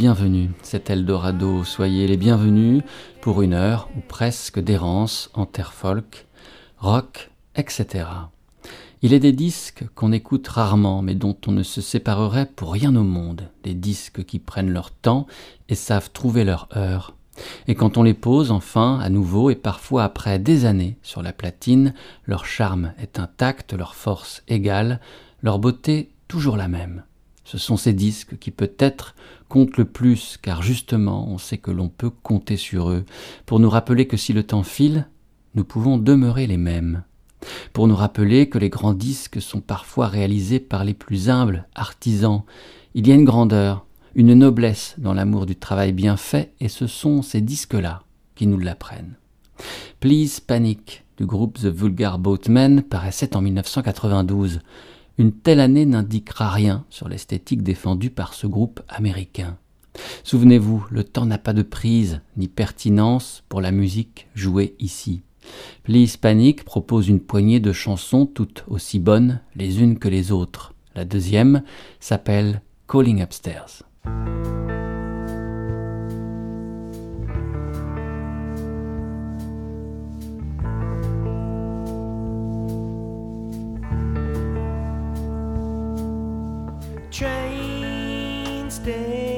Bienvenus. C'est Eldorado, soyez les bienvenus pour une heure ou presque d'errance en terre folk, rock, etc. Il est des disques qu'on écoute rarement, mais dont on ne se séparerait pour rien au monde, des disques qui prennent leur temps et savent trouver leur heure. Et quand on les pose enfin à nouveau et parfois après des années sur la platine, leur charme est intact, leur force égale, leur beauté toujours la même. Ce sont ces disques qui peut-être comptent le plus, car justement on sait que l'on peut compter sur eux, pour nous rappeler que si le temps file, nous pouvons demeurer les mêmes, pour nous rappeler que les grands disques sont parfois réalisés par les plus humbles artisans. Il y a une grandeur, une noblesse dans l'amour du travail bien fait, et ce sont ces disques-là qui nous l'apprennent. Please Panic du groupe The Vulgar Boatmen paraissait en 1992. Une telle année n'indiquera rien sur l'esthétique défendue par ce groupe américain. Souvenez-vous, le temps n'a pas de prise ni pertinence pour la musique jouée ici. Panic propose une poignée de chansons toutes aussi bonnes les unes que les autres. La deuxième s'appelle Calling Upstairs. Train stay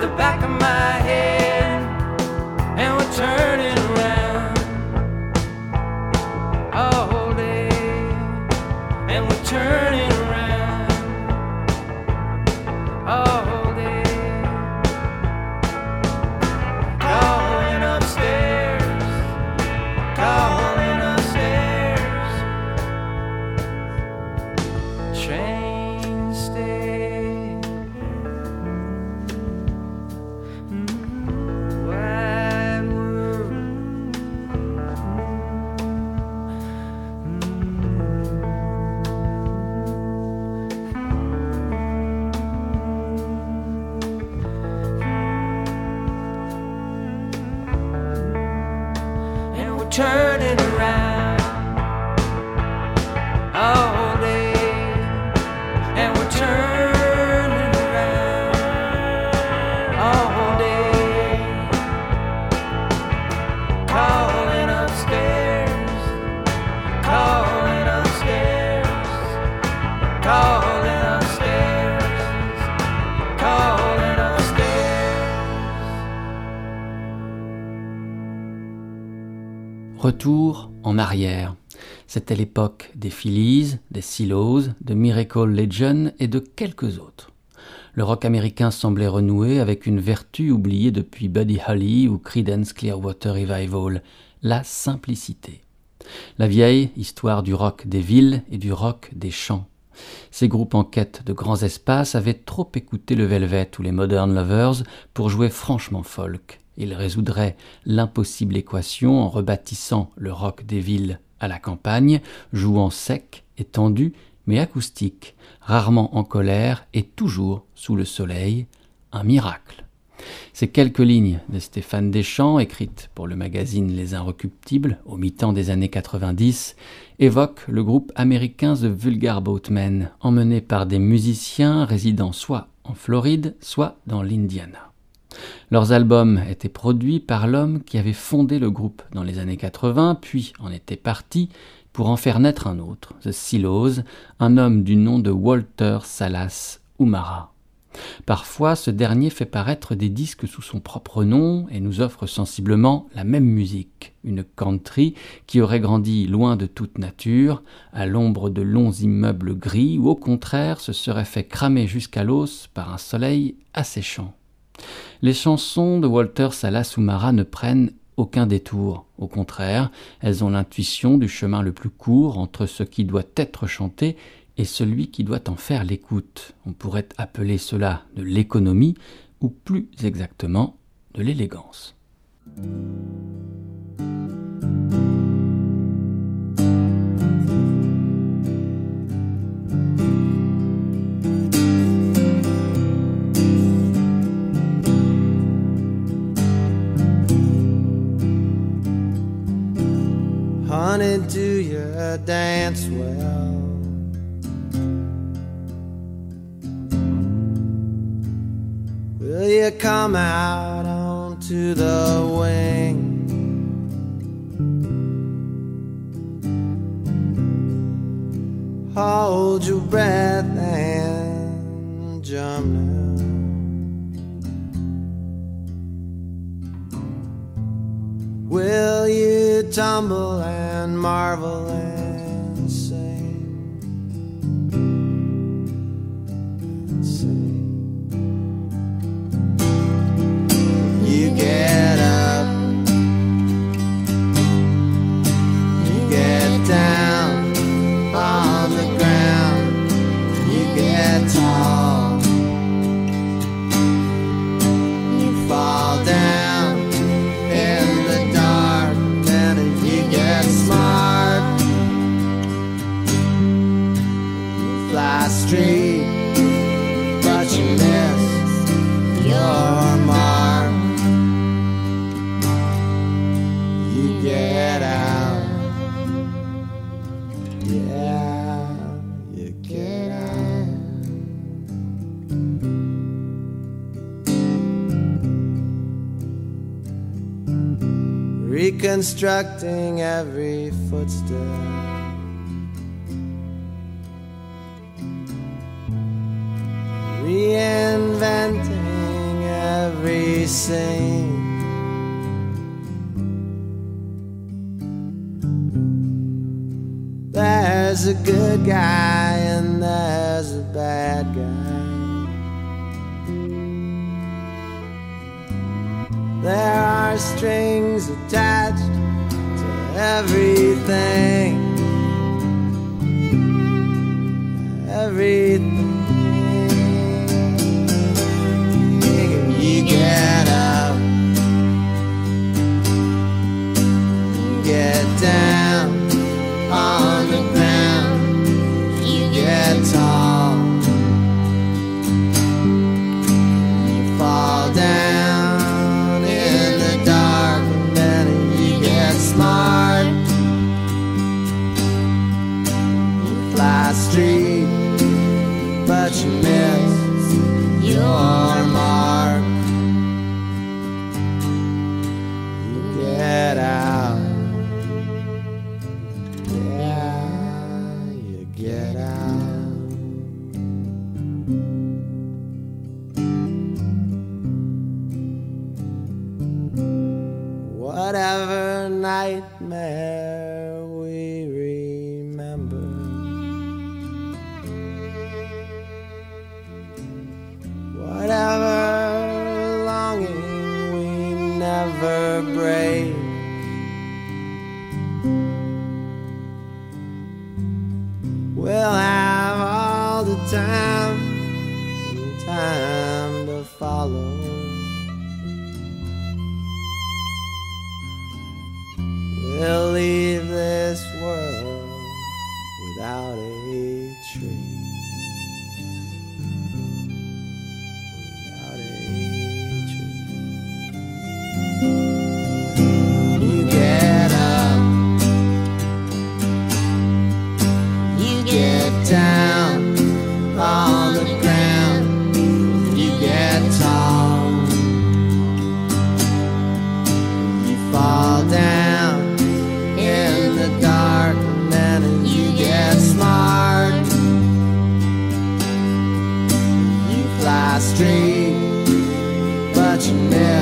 the back of my L'époque des Phillies, des Silos, de Miracle Legion et de quelques autres. Le rock américain semblait renouer avec une vertu oubliée depuis Buddy Holly ou Creedence Clearwater Revival, la simplicité. La vieille histoire du rock des villes et du rock des champs. Ces groupes en quête de grands espaces avaient trop écouté le Velvet ou les Modern Lovers pour jouer franchement folk. Ils résoudraient l'impossible équation en rebâtissant le rock des villes à la campagne, jouant sec et tendu, mais acoustique, rarement en colère et toujours sous le soleil, un miracle. Ces quelques lignes de Stéphane Deschamps, écrites pour le magazine Les Inrecuptibles au mi-temps des années 90, évoquent le groupe américain The Vulgar Boatmen, emmené par des musiciens résidant soit en Floride, soit dans l'Indiana. Leurs albums étaient produits par l'homme qui avait fondé le groupe dans les années 80, puis en était parti pour en faire naître un autre, The Silos, un homme du nom de Walter Salas Umara. Parfois, ce dernier fait paraître des disques sous son propre nom et nous offre sensiblement la même musique, une country qui aurait grandi loin de toute nature, à l'ombre de longs immeubles gris, ou au contraire se serait fait cramer jusqu'à l'os par un soleil asséchant. Les chansons de Walter Salas Umara ne prennent aucun détour. Au contraire, elles ont l'intuition du chemin le plus court entre ce qui doit être chanté et celui qui doit en faire l'écoute. On pourrait appeler cela de l'économie ou plus exactement de l'élégance. Honey, do you dance well? Will you come out onto the wing? Hold your breath and jump now. Tumble and marvel and Reconstructing every footstep. Reinventing every scene. There's a good guy and there's a bad guy. There are strings everything. Everything. You get up, get down fly straight, but you miss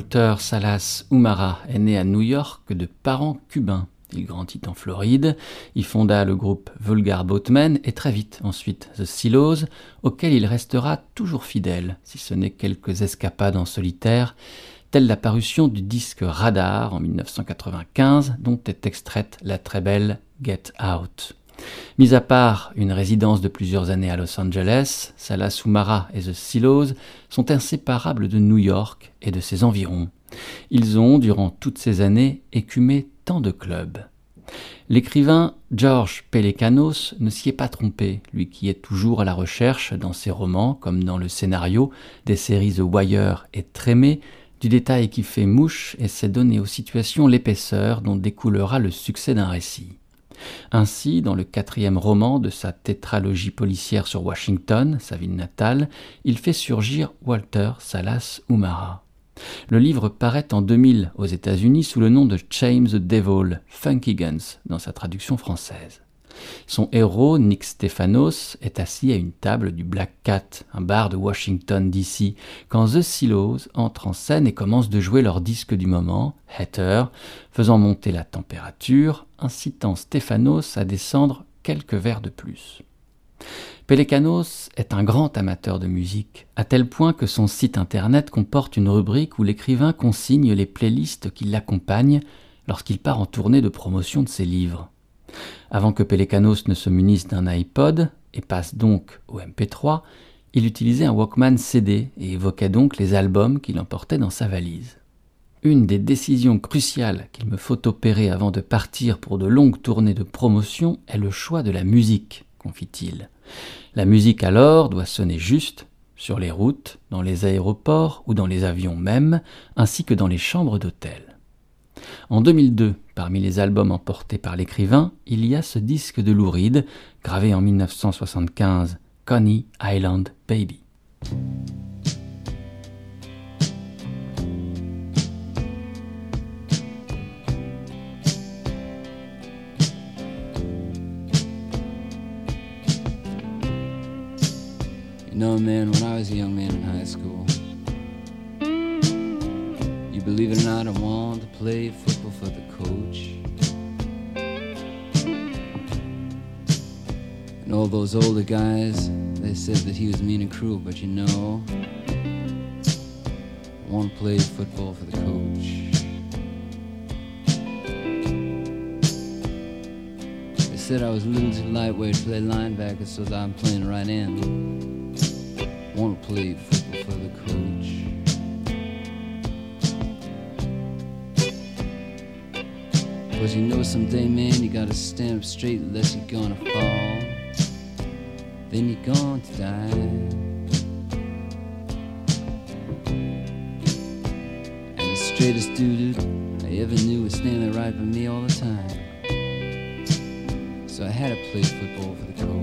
Walter Salas Umara est né à New York de parents cubains. Il grandit en Floride, y fonda le groupe Vulgar Boatmen et très vite ensuite The Silos, auquel il restera toujours fidèle, si ce n'est quelques escapades en solitaire, telle la parution du disque Radar en 1995, dont est extraite la très belle Get Out. Mis à part une résidence de plusieurs années à Los Angeles, Salas Umara et The Silos sont inséparables de New York et de ses environs. Ils ont, durant toutes ces années, écumé tant de clubs. L'écrivain George Pelecanos ne s'y est pas trompé, lui qui est toujours à la recherche, dans ses romans comme dans le scénario des séries The Wire et Trémé, du détail qui fait mouche et sait donner aux situations l'épaisseur dont découlera le succès d'un récit. Ainsi, dans le quatrième roman de sa tétralogie policière sur Washington, sa ville natale, il fait surgir Walter Salas Umara. Le livre paraît en 2000 aux États-Unis sous le nom de James the Devil, Funky Guns, dans sa traduction française. Son héros, Nick Stephanos, est assis à une table du Black Cat, un bar de Washington DC, quand The Silos entre en scène et commence de jouer leur disque du moment, Hatter, faisant monter la température, incitant Stephanos à descendre quelques verres de plus. Pelecanos est un grand amateur de musique, à tel point que son site internet comporte une rubrique où l'écrivain consigne les playlists qui l'accompagnent lorsqu'il part en tournée de promotion de ses livres. Avant que Pelecanos ne se munisse d'un iPod et passe donc au MP3, il utilisait un Walkman CD et évoquait donc les albums qu'il emportait dans sa valise. Une des décisions cruciales qu'il me faut opérer avant de partir pour de longues tournées de promotion est le choix de la musique, confie-t-il. La musique alors doit sonner juste, sur les routes, dans les aéroports ou dans les avions même, ainsi que dans les chambres d'hôtel. En 2002, parmi les albums emportés par l'écrivain, il y a ce disque de Lou Reed, gravé en 1975, Coney Island Baby. Man, when I was a young man in high school, Believe it or not, I want to play football for the coach. And all those older guys, they said that he was mean and cruel, but you know, I want to play football for the coach. They said I was a little too lightweight to play linebacker, so I'm playing right end. I want to play football. Cause you know someday, man, you gotta stand up straight unless you're gonna fall. Then you're going to die. And the straightest dude I ever knew was standing right by me all the time. So I had to play football for the coach.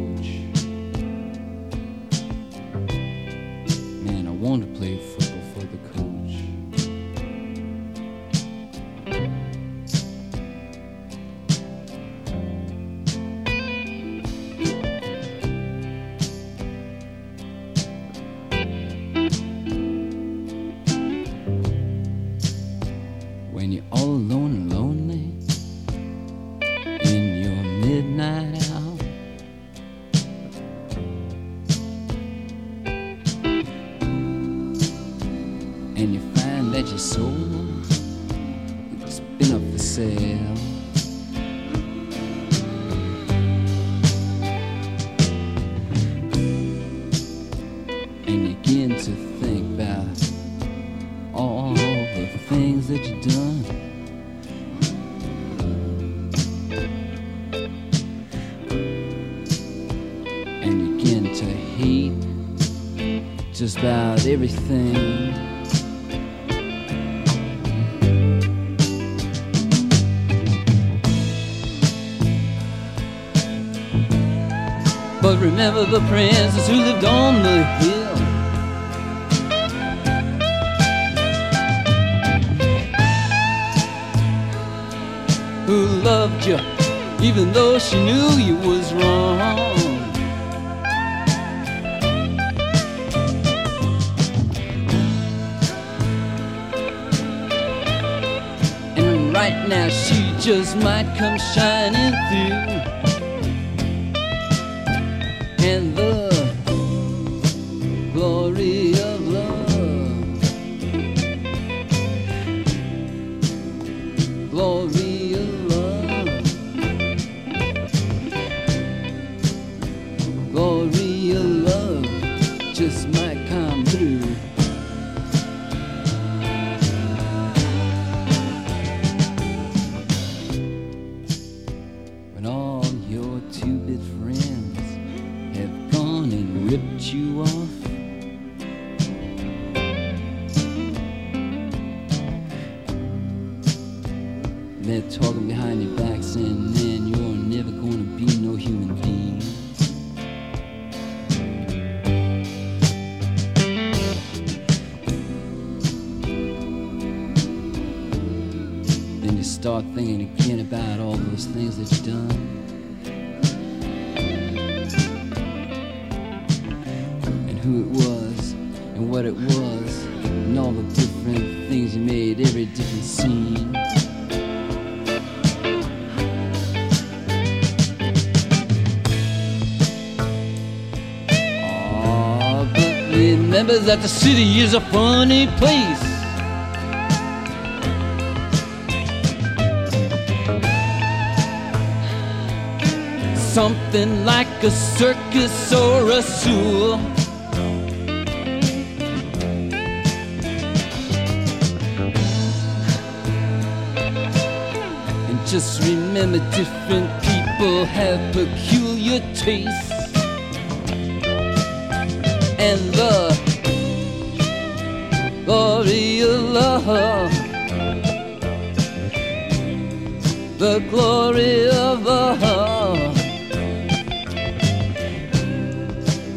Everything. But remember the princess who lived on the hill. Who loved you even though she knew you was wrong. Just might come shining through. You start thinking again about all those things that you've done. And who it was, and what it was, and all the different things you made, every different scene. Ah, but remember that the city is a funny place. Something like a circus or a zoo. And just remember, different people have peculiar tastes. And the glory of love, the glory of love.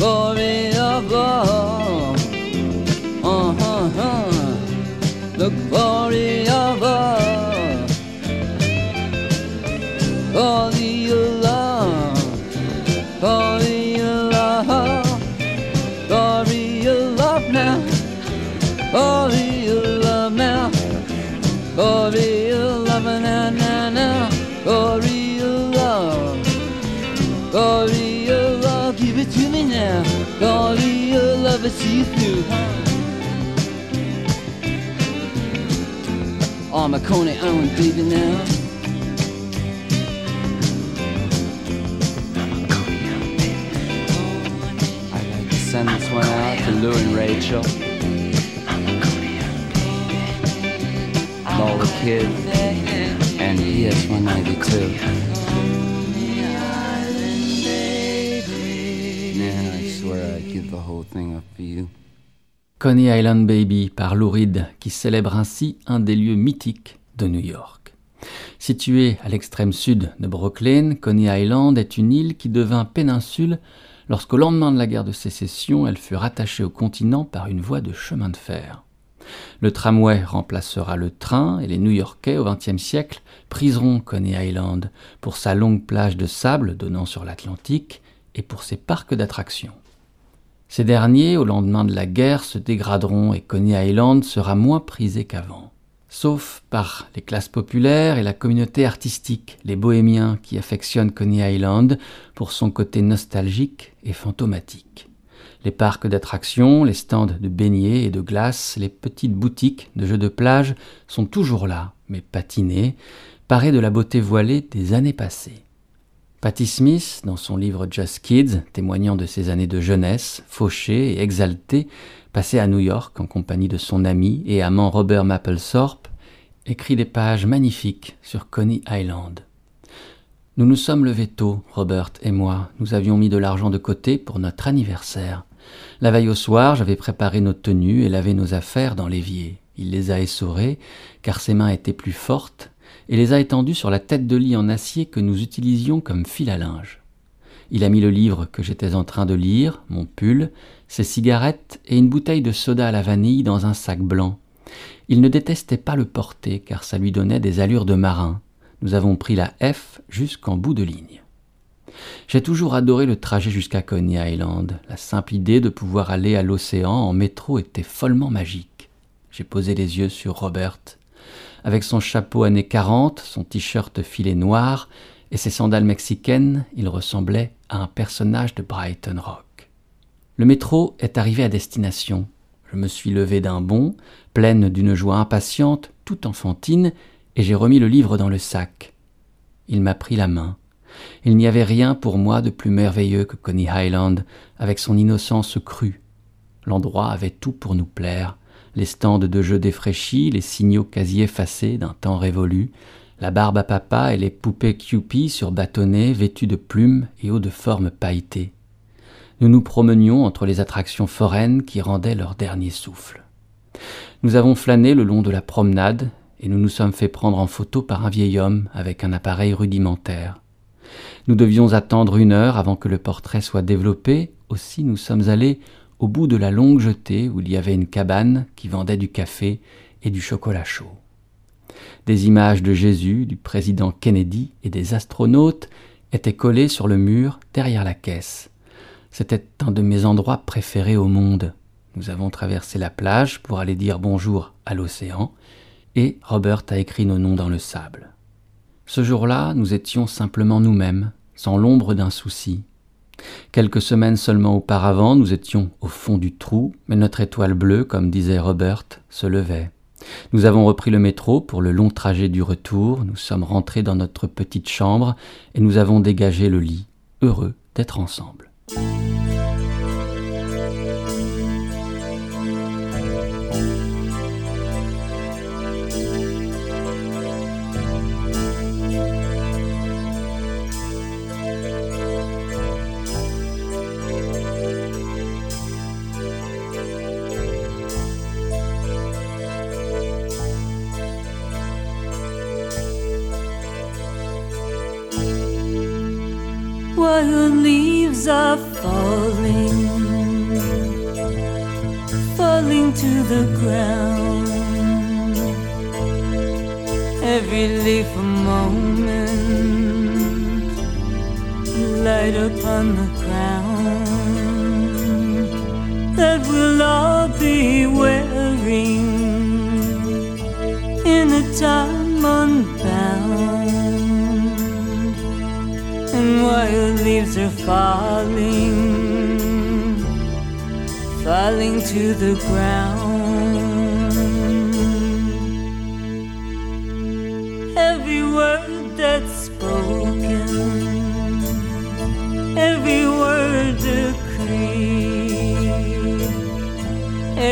glory of love. Uh huh, huh. The glory of love. Holy see through, huh? Oh, my Coney Island baby now. I'd like to send this one out to Lou and Rachel. All the kids. And PS192. Coney Island Baby par Lou Reed, qui célèbre ainsi un des lieux mythiques de New York. Située à l'extrême sud de Brooklyn, Coney Island est une île qui devint péninsule lorsqu'au lendemain de la guerre de sécession, elle fut rattachée au continent par une voie de chemin de fer. Le tramway remplacera le train et les New-Yorkais au XXe siècle priseront Coney Island pour sa longue plage de sable donnant sur l'Atlantique et pour ses parcs d'attractions. Ces derniers, au lendemain de la guerre, se dégraderont et Coney Island sera moins prisé qu'avant. Sauf par les classes populaires et la communauté artistique, les bohémiens qui affectionnent Coney Island pour son côté nostalgique et fantomatique. Les parcs d'attractions, les stands de beignets et de glace, les petites boutiques de jeux de plage sont toujours là, mais patinés, parés de la beauté voilée des années passées. Patti Smith, dans son livre Just Kids, témoignant de ses années de jeunesse, fauchée et exaltée, passée à New York en compagnie de son ami et amant Robert Mapplethorpe, écrit des pages magnifiques sur Coney Island. Nous nous sommes levés tôt, Robert et moi. Nous avions mis de l'argent de côté pour notre anniversaire. La veille au soir, j'avais préparé nos tenues et lavé nos affaires dans l'évier. Il les a essorées, car ses mains étaient plus fortes, et les a étendues sur la tête de lit en acier que nous utilisions comme fil à linge. Il a mis le livre que j'étais en train de lire, mon pull, ses cigarettes et une bouteille de soda à la vanille dans un sac blanc. Il ne détestait pas le porter car ça lui donnait des allures de marin. Nous avons pris la F jusqu'en bout de ligne. J'ai toujours adoré le trajet jusqu'à Coney Island. La simple idée de pouvoir aller à l'océan en métro était follement magique. J'ai posé les yeux sur Robert. Avec son chapeau années 40, son t-shirt filet noir et ses sandales mexicaines, il ressemblait à un personnage de Brighton Rock. Le métro est arrivé à destination. Je me suis levé d'un bond, pleine d'une joie impatiente, tout enfantine, et j'ai remis le livre dans le sac. Il m'a pris la main. Il n'y avait rien pour moi de plus merveilleux que Coney Highland, avec son innocence crue. L'endroit avait tout pour nous plaire. Les stands de jeux défraîchis, les signaux quasi effacés d'un temps révolu, la barbe à papa et les poupées Cupid sur bâtonnets vêtues de plumes et hauts de forme pailletées. Nous nous promenions entre les attractions foraines qui rendaient leur dernier souffle. Nous avons flâné le long de la promenade et nous nous sommes fait prendre en photo par un vieil homme avec un appareil rudimentaire. Nous devions attendre une heure avant que le portrait soit développé, aussi nous sommes allés au bout de la longue jetée où il y avait une cabane qui vendait du café et du chocolat chaud. Des images de Jésus, du président Kennedy et des astronautes étaient collées sur le mur derrière la caisse. C'était un de mes endroits préférés au monde. Nous avons traversé la plage pour aller dire bonjour à l'océan, et Robert a écrit nos noms dans le sable. Ce jour-là, nous étions simplement nous-mêmes, sans l'ombre d'un souci. Quelques semaines seulement auparavant, nous étions au fond du trou, mais notre étoile bleue, comme disait Robert, se levait. Nous avons repris le métro pour le long trajet du retour, nous sommes rentrés dans notre petite chambre et nous avons dégagé le lit, heureux d'être ensemble.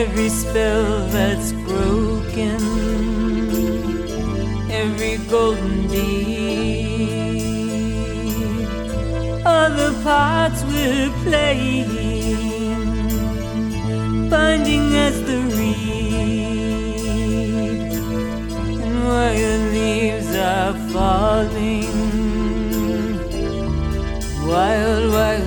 Every spell that's broken, every golden deed, all the parts we're playing, binding as the reed. And while your leaves are falling, wild, wild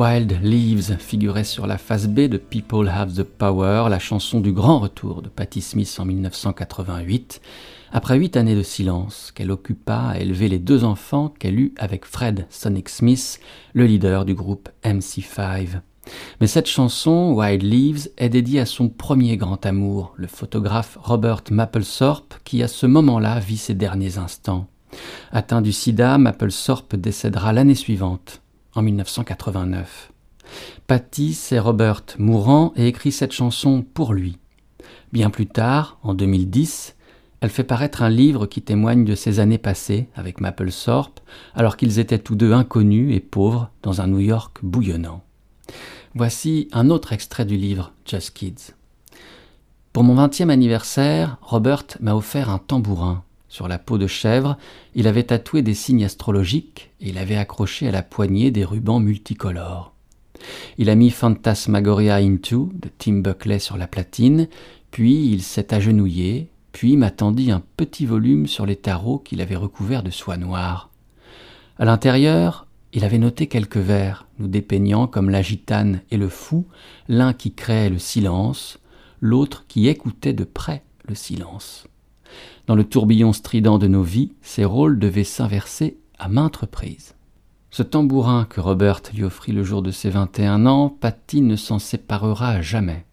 Wild Leaves figurait sur la face B de People Have the Power, la chanson du grand retour de Patti Smith en 1988, après huit années de silence qu'elle occupa à élever les deux enfants qu'elle eut avec Fred Sonic Smith, le leader du groupe MC5. Mais cette chanson, Wild Leaves, est dédiée à son premier grand amour, le photographe Robert Mapplethorpe, qui à ce moment-là vit ses derniers instants. Atteint du sida, Mapplethorpe décédera l'année suivante, en 1989. Patty sait Robert mourant et écrit cette chanson pour lui. Bien plus tard, en 2010, elle fait paraître un livre qui témoigne de ses années passées avec Mapplethorpe, alors qu'ils étaient tous deux inconnus et pauvres dans un New York bouillonnant. Voici un autre extrait du livre Just Kids. Pour mon 20e anniversaire, Robert m'a offert un tambourin. Sur la peau de chèvre, il avait tatoué des signes astrologiques et il avait accroché à la poignée des rubans multicolores. Il a mis Phantasmagoria Into de Tim Buckley sur la platine, puis il s'est agenouillé, puis m'a tendu un petit volume sur les tarots qu'il avait recouverts de soie noire. À l'intérieur, il avait noté quelques vers, nous dépeignant comme la gitane et le fou, l'un qui créait le silence, l'autre qui écoutait de près le silence. Dans le tourbillon strident de nos vies, ces rôles devaient s'inverser à maintes reprises. Ce tambourin que Robert lui offrit le jour de ses 21 ans, Patty ne s'en séparera jamais.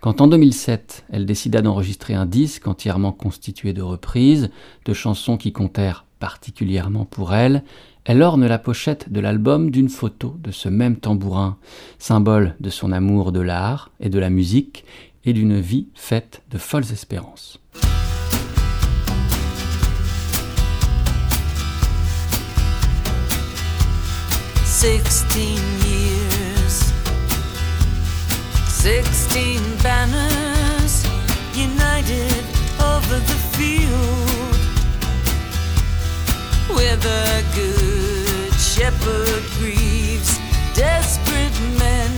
Quand en 2007, elle décida d'enregistrer un disque entièrement constitué de reprises, de chansons qui comptèrent particulièrement pour elle, elle orne la pochette de l'album d'une photo de ce même tambourin, symbole de son amour de l'art et de la musique et d'une vie faite de folles espérances. Sixteen years, sixteen banners united over the field. Where the good shepherd grieves desperate men,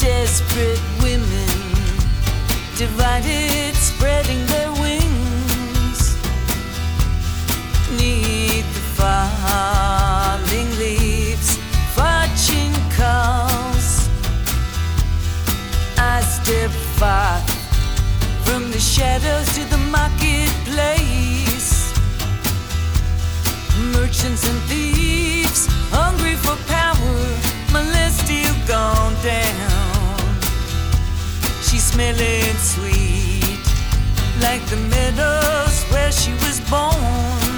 desperate women, divided, spreading their wings. The falling leaves, fortune calls. I step far from the shadows to the marketplace. Merchants and thieves, hungry for power, still gone down. She's smelling sweet, like the meadows where she was born.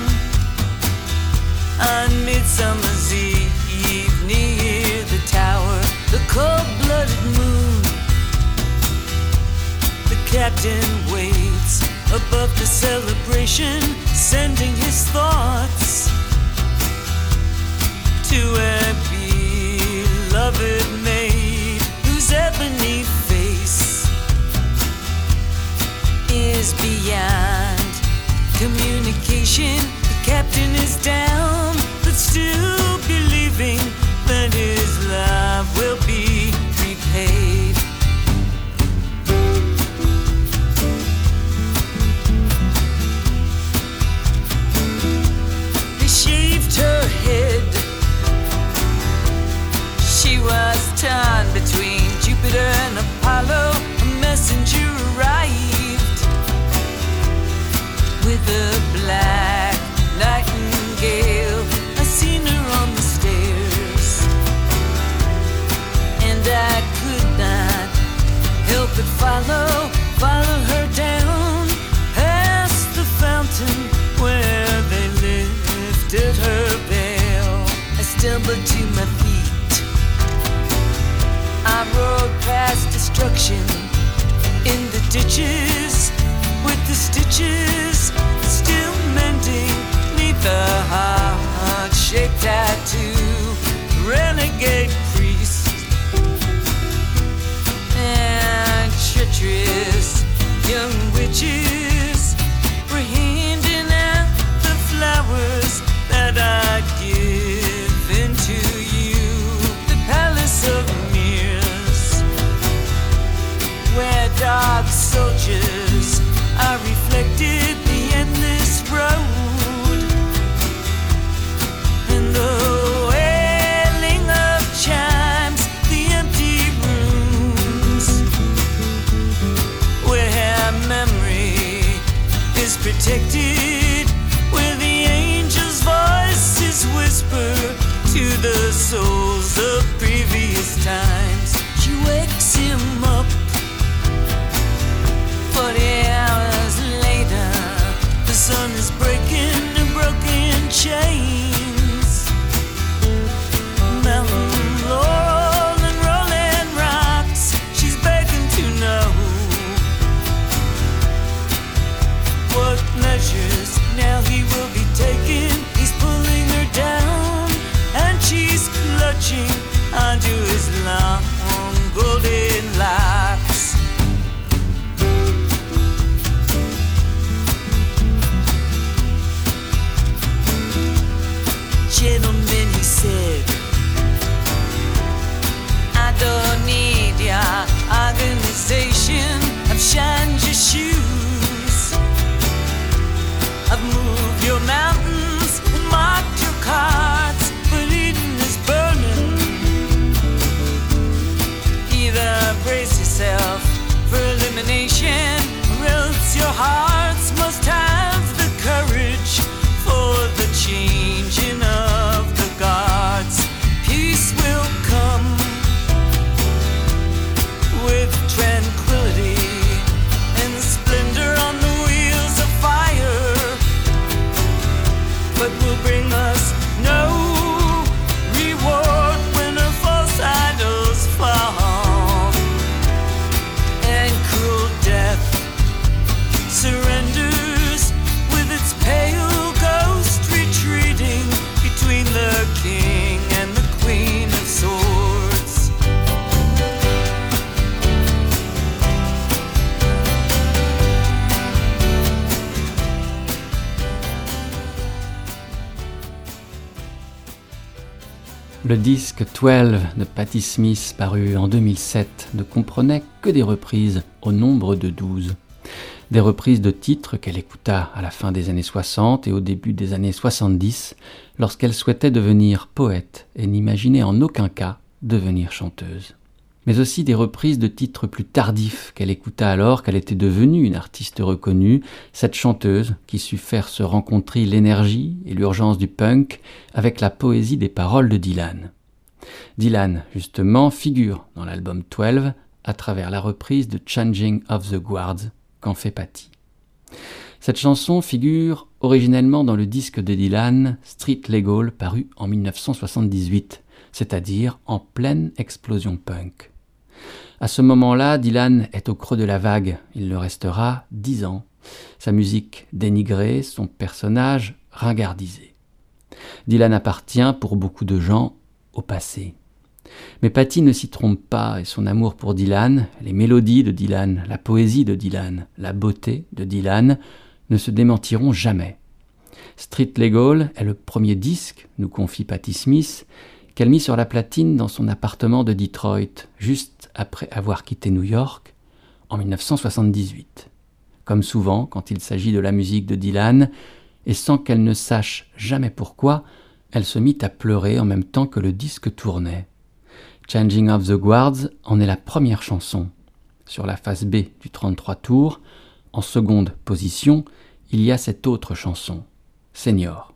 On Midsummer's Eve, near the tower, the cold-blooded moon the captain waits above the celebration, sending his thoughts to a beloved maid whose ebony face is beyond communication. Captain is down, but still believing that his love will be follow, follow her down past the fountain where they lifted her veil. I stumbled to my feet. I rode past destruction in the ditches with the stitches still mending neath the heart shaped tattoo. Renegade treacherous young witches were handing out the flowers that I'd given to you. The palace of mirrors, where dark soldiers are reflected Le disque 12 de Patti Smith, paru en 2007, ne comprenait que des reprises au nombre de 12. Des reprises de titres qu'elle écouta à la fin des années 60 et au début des années 70, lorsqu'elle souhaitait devenir poète et n'imaginait en aucun cas devenir chanteuse mais aussi des reprises de titres plus tardifs qu'elle écouta alors qu'elle était devenue une artiste reconnue, cette chanteuse qui sut faire se rencontrer l'énergie et l'urgence du punk avec la poésie des paroles de Dylan. Dylan, justement, figure dans l'album 12 à travers la reprise de Changing of the Guards qu'en fait Patty. Cette chanson figure originellement dans le disque de Dylan Street Legal paru en 1978, c'est-à-dire en pleine explosion punk. À ce moment-là, Dylan est au creux de la vague. Il le restera dix ans. Sa musique dénigrée, son personnage ringardisé. Dylan appartient, pour beaucoup de gens, au passé. Mais Patty ne s'y trompe pas, et son amour pour Dylan, les mélodies de Dylan, la poésie de Dylan, la beauté de Dylan, ne se démentiront jamais. Street Legal est le premier disque, nous confie Patty Smith, qu'elle mit sur la platine dans son appartement de Detroit, juste après avoir quitté New York en 1978. Comme souvent quand il s'agit de la musique de Dylan, et sans qu'elle ne sache jamais pourquoi, elle se mit à pleurer en même temps que le disque tournait. Changing of the Guards en est la première chanson. Sur la face B du 33 tours, en seconde position, il y a cette autre chanson, Senior.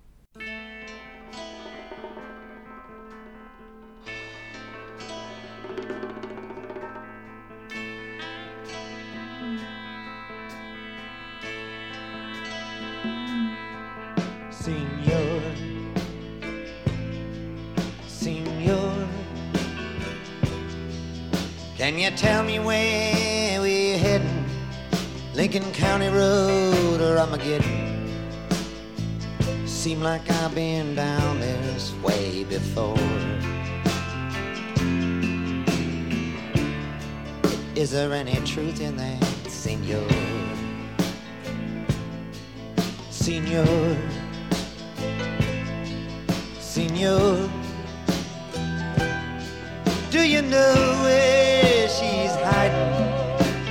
Like I've been down this way before. Is there any truth in that, Senor? Senor, Senor, do you know where she's hiding?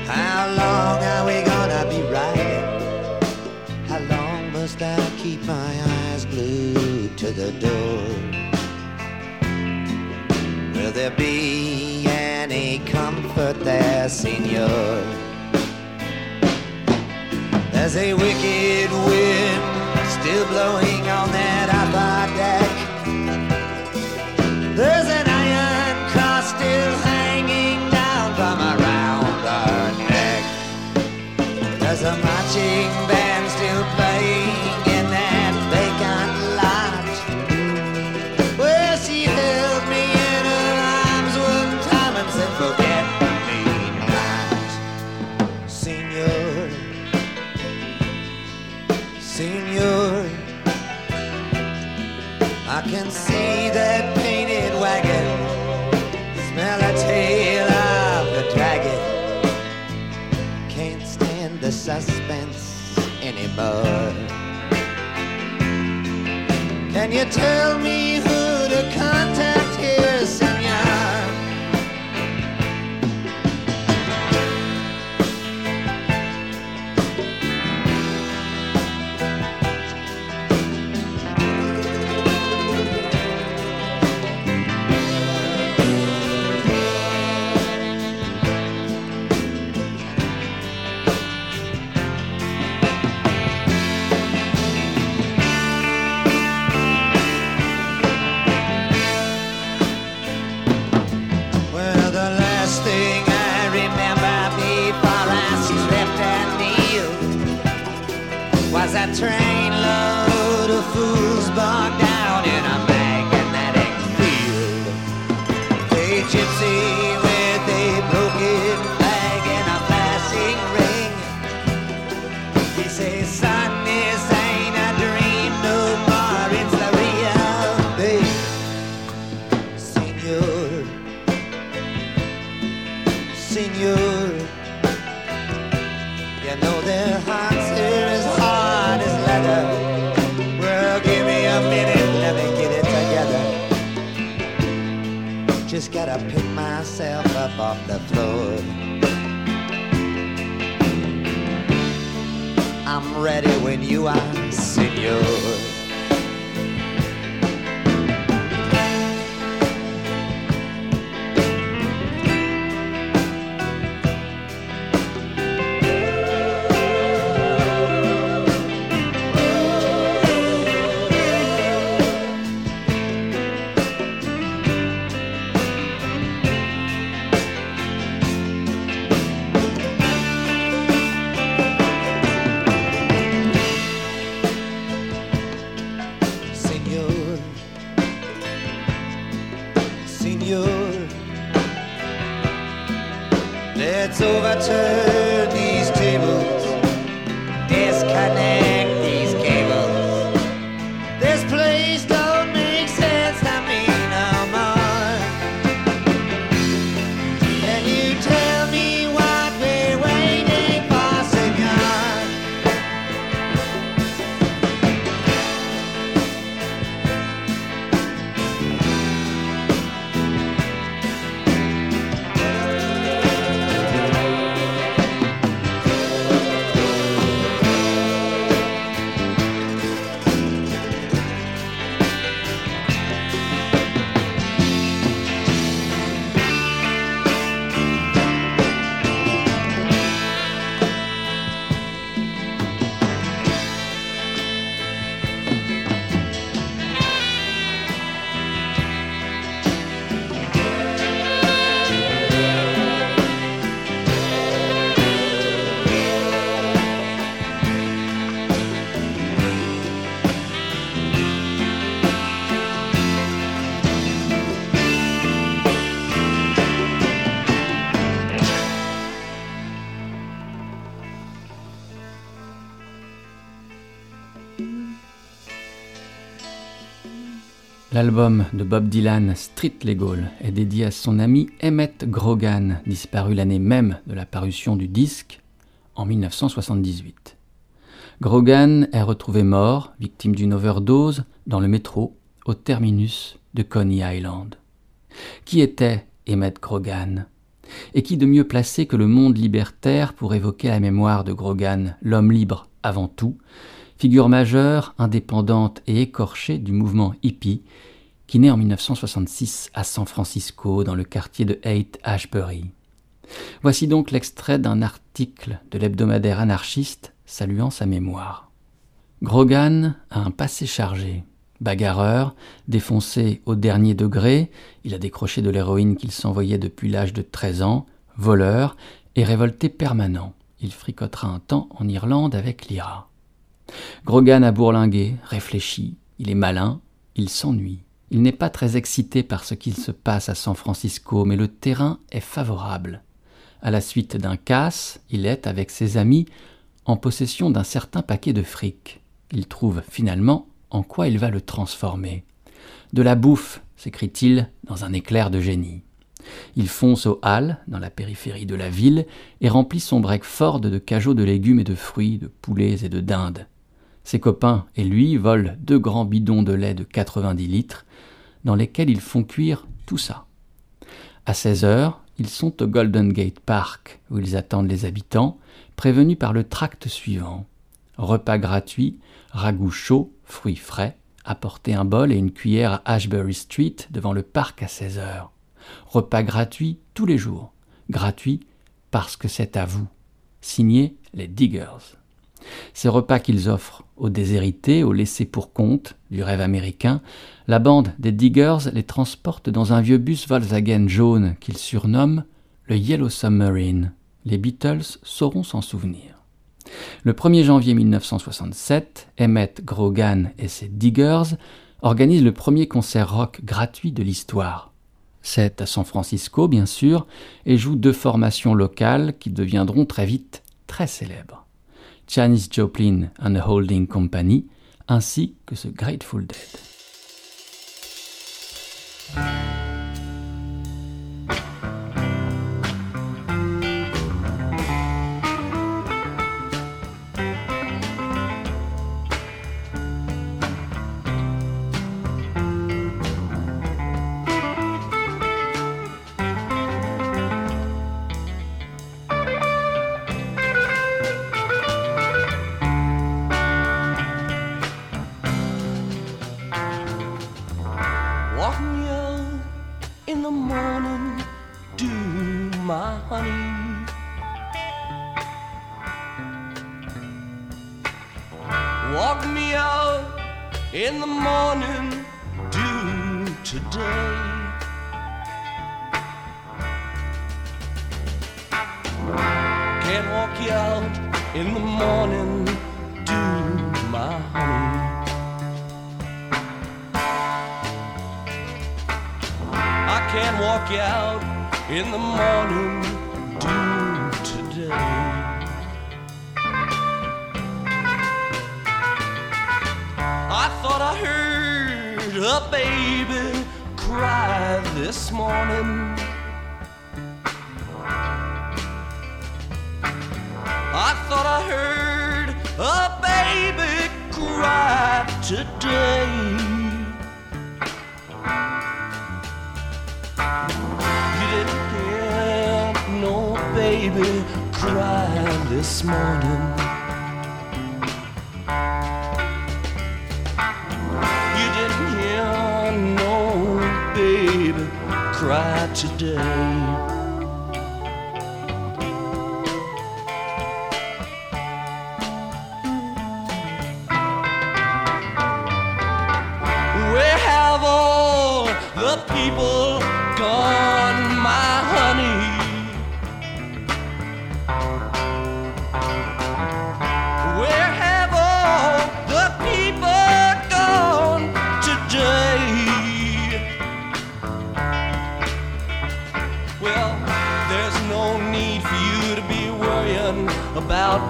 How long are we gonna be riding? How long must I keep my to the door? Will there be any comfort there, Senor? There's a wicked wind still blowing on that upper deck. There's an iron cross still hanging down from around our neck. There's a marching you tell me L'album de Bob Dylan, Street Legal, est dédié à son ami Emmett Grogan, disparu l'année même de la parution du disque, en 1978. Grogan est retrouvé mort, victime d'une overdose, dans le métro, au terminus de Coney Island. Qui était Emmett Grogan? Et qui de mieux placé que le monde libertaire pour évoquer la mémoire de Grogan, l'homme libre avant tout, figure majeure, indépendante et écorchée du mouvement hippie, qui naît en 1966 à San Francisco, dans le quartier de Haight Ashbury. Voici donc l'extrait d'un article de l'hebdomadaire anarchiste saluant sa mémoire. Grogan a un passé chargé. Bagarreur, défoncé au dernier degré, il a décroché de l'héroïne qu'il s'envoyait depuis l'âge de 13 ans, voleur et révolté permanent. Il fricotera un temps en Irlande avec l'IRA. Grogan a bourlingué, réfléchi, il est malin, il s'ennuie. Il n'est pas très excité par ce qu'il se passe à San Francisco, mais le terrain est favorable. À la suite d'un casse, il est, avec ses amis, en possession d'un certain paquet de fric. Il trouve finalement en quoi il va le transformer. De la bouffe, s'écrie-t-il dans un éclair de génie. Il fonce aux halles, dans la périphérie de la ville, et remplit son break-ford de cajots de légumes et de fruits, de poulets et de dindes. Ses copains et lui volent deux grands bidons de lait de 90 litres, dans lesquels ils font cuire tout ça. À 16 heures, ils sont au Golden Gate Park, où ils attendent les habitants, prévenus par le tract suivant. Repas gratuit, ragoût chaud, fruits frais, apportez un bol et une cuillère à Ashbury Street devant le parc à 16 heures. Repas gratuit tous les jours. Gratuit parce que c'est à vous. Signé les Diggers. Ces repas qu'ils offrent aux déshérités, aux laissés pour compte du rêve américain, la bande des Diggers les transporte dans un vieux bus Volkswagen jaune qu'ils surnomment le Yellow Submarine. Les Beatles sauront s'en souvenir. Le 1er janvier 1967, Emmett Grogan et ses Diggers organisent le premier concert rock gratuit de l'histoire. C'est à San Francisco, bien sûr, et jouent deux formations locales qui deviendront très vite très célèbres. Janis Joplin and the Holding Company, ainsi que ce Grateful Dead. Morning dew today. I thought I heard a baby cry this morning. I thought I heard a baby cry today. Baby cry this morning. You didn't hear no baby cry today.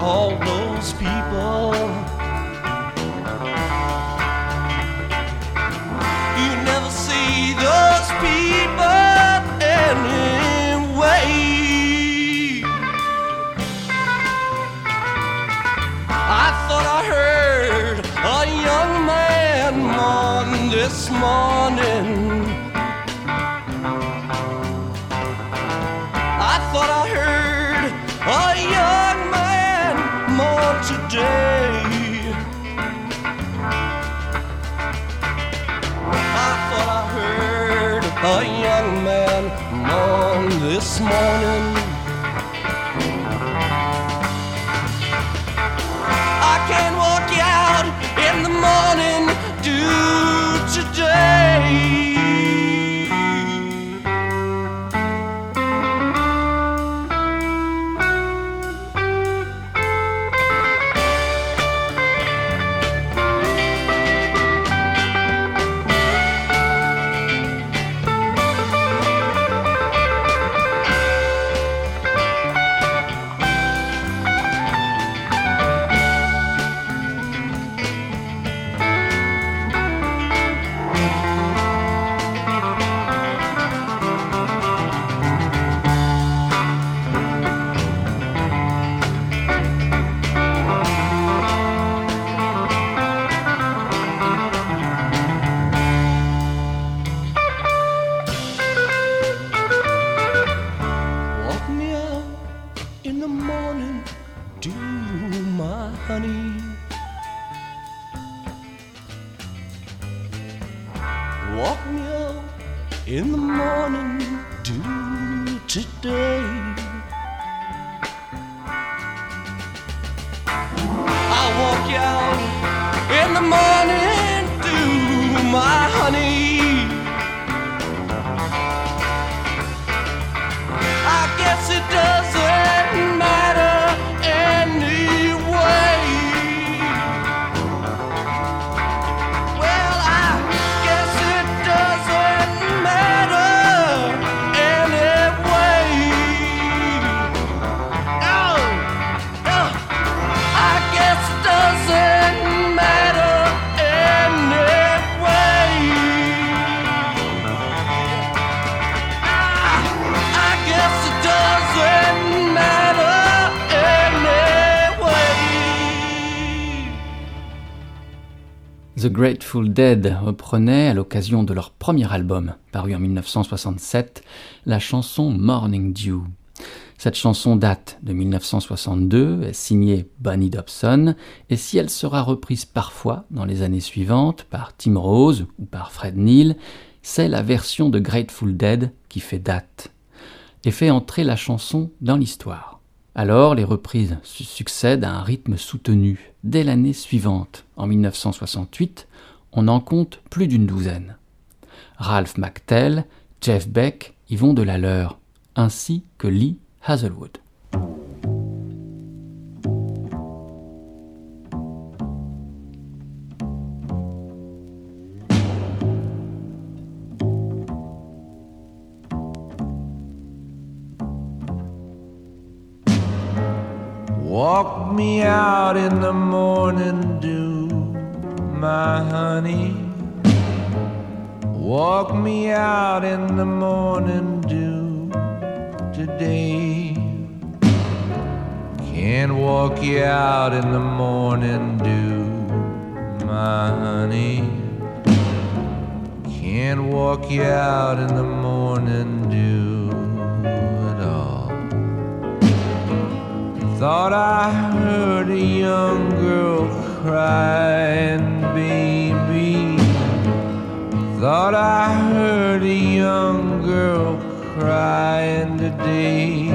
All a young man mourn this morning. Grateful Dead reprenait, à l'occasion de leur premier album, paru en 1967, la chanson Morning Dew. Cette chanson date de 1962, est signée Bonnie Dobson, et si elle sera reprise parfois dans les années suivantes par Tim Rose ou par Fred Neil, c'est la version de Grateful Dead qui fait date et fait entrer la chanson dans l'histoire. Alors les reprises se succèdent à un rythme soutenu. Dès l'année suivante, en 1968, on en compte plus d'une douzaine. Ralph McTell, Jeff Beck y vont de la leur, ainsi que Lee Hazelwood. Me out in the morning dew, my honey. Walk me out in the morning dew today. Can't walk you out in the morning dew, my honey. Can't walk you out in the morning dew Thought I heard a young girl crying, baby. Thought I heard a young girl crying today.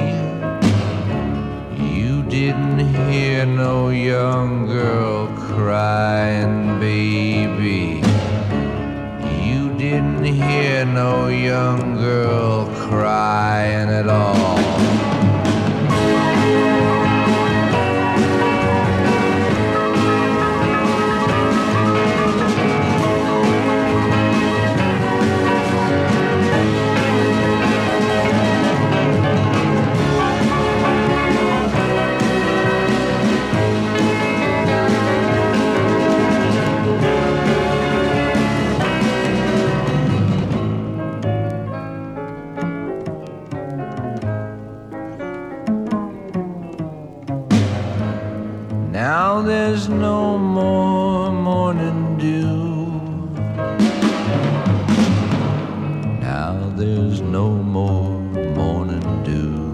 You didn't hear no young girl crying, baby. You didn't hear no young girl crying at all. There's no more morning dew. Now there's no more morning dew.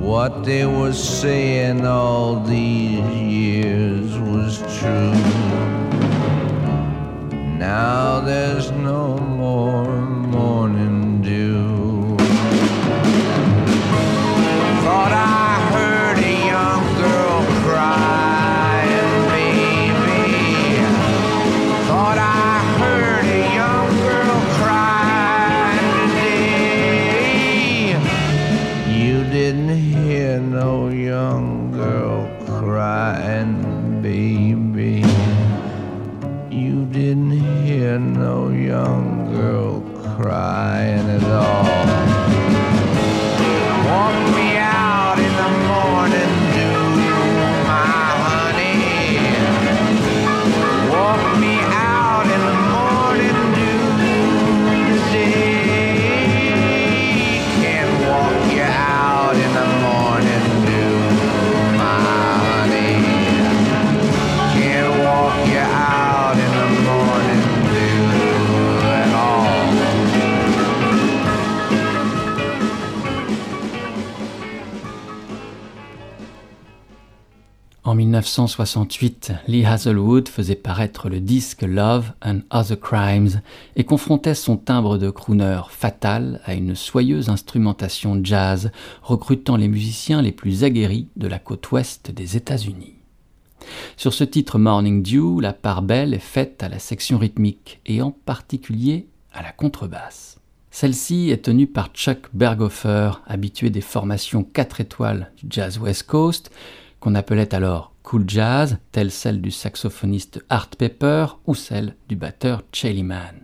What they were saying all these years was true. Now there's I 1968, Lee Hazelwood faisait paraître le disque Love and Other Crimes et confrontait son timbre de crooner fatal à une soyeuse instrumentation jazz recrutant les musiciens les plus aguerris de la côte ouest des États-Unis. Sur ce titre Morning Dew, la part belle est faite à la section rythmique et en particulier à la contrebasse. Celle-ci est tenue par Chuck Berghofer, habitué des formations 4 étoiles du jazz West Coast, qu'on appelait alors cool jazz, telle celle du saxophoniste Art Pepper ou celle du batteur Chaley Mann.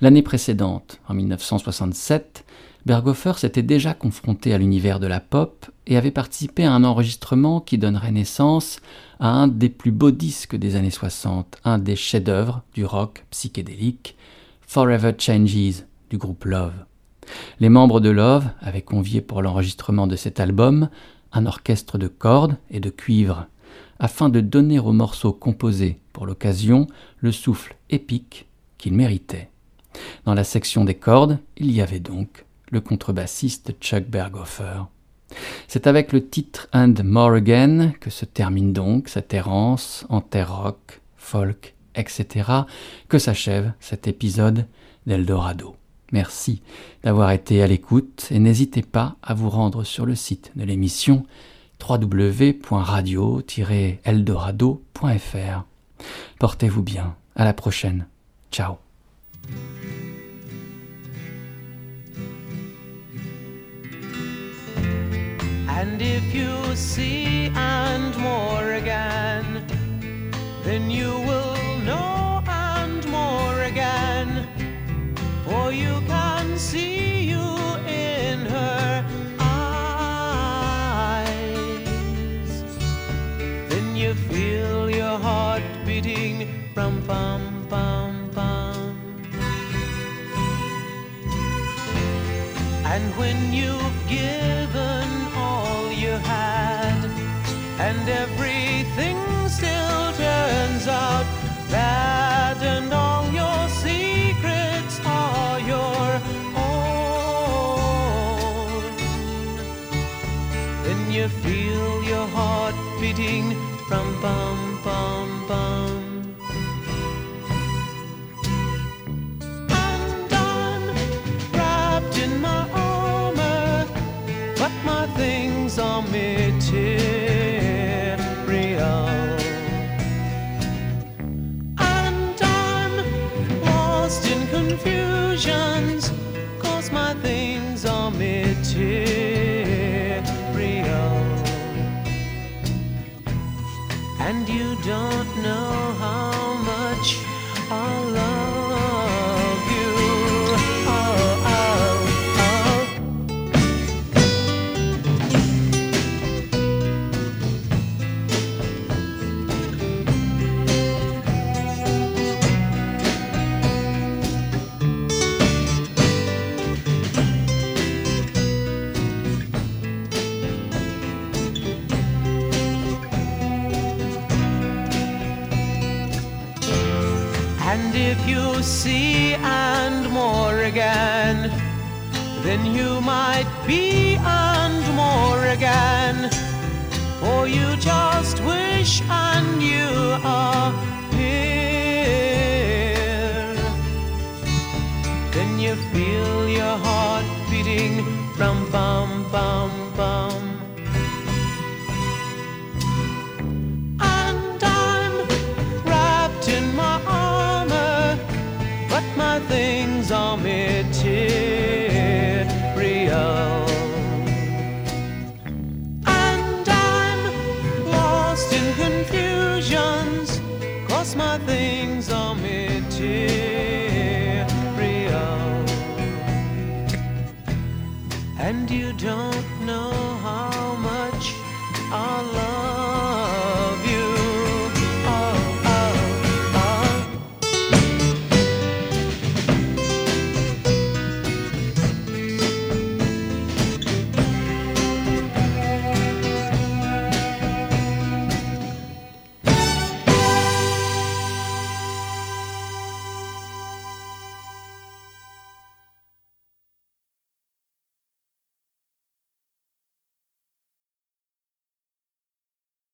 L'année précédente, en 1967, Berghofer s'était déjà confronté à l'univers de la pop et avait participé à un enregistrement qui donnerait naissance à un des plus beaux disques des années 60, un des chefs-d'œuvre du rock psychédélique, Forever Changes du groupe Love. Les membres de Love avaient convié pour l'enregistrement de cet album un orchestre de cordes et de cuivre, afin de donner au morceau composé pour l'occasion le souffle épique qu'il méritait. Dans la section des cordes, il y avait donc le contrebassiste Chuck Berghofer. C'est avec le titre And More Again que se termine donc cette errance en terre rock, folk etc. que s'achève cet épisode d'Eldorado. Merci d'avoir été à l'écoute et n'hésitez pas à vous rendre sur le site de l'émission www.radio-eldorado.fr. Portez-vous bien. À la prochaine. Ciao. And if you see and more again, then you will know and more again. For you can see you in her eyes. Then you feel your heart beating from pum pum pum. And when you've given all you had, and everything still turns out bad, bum bum bum. I'm wrapped in my armor, but my things are material. I'm lost in confusions, cause my things are material. Don't know how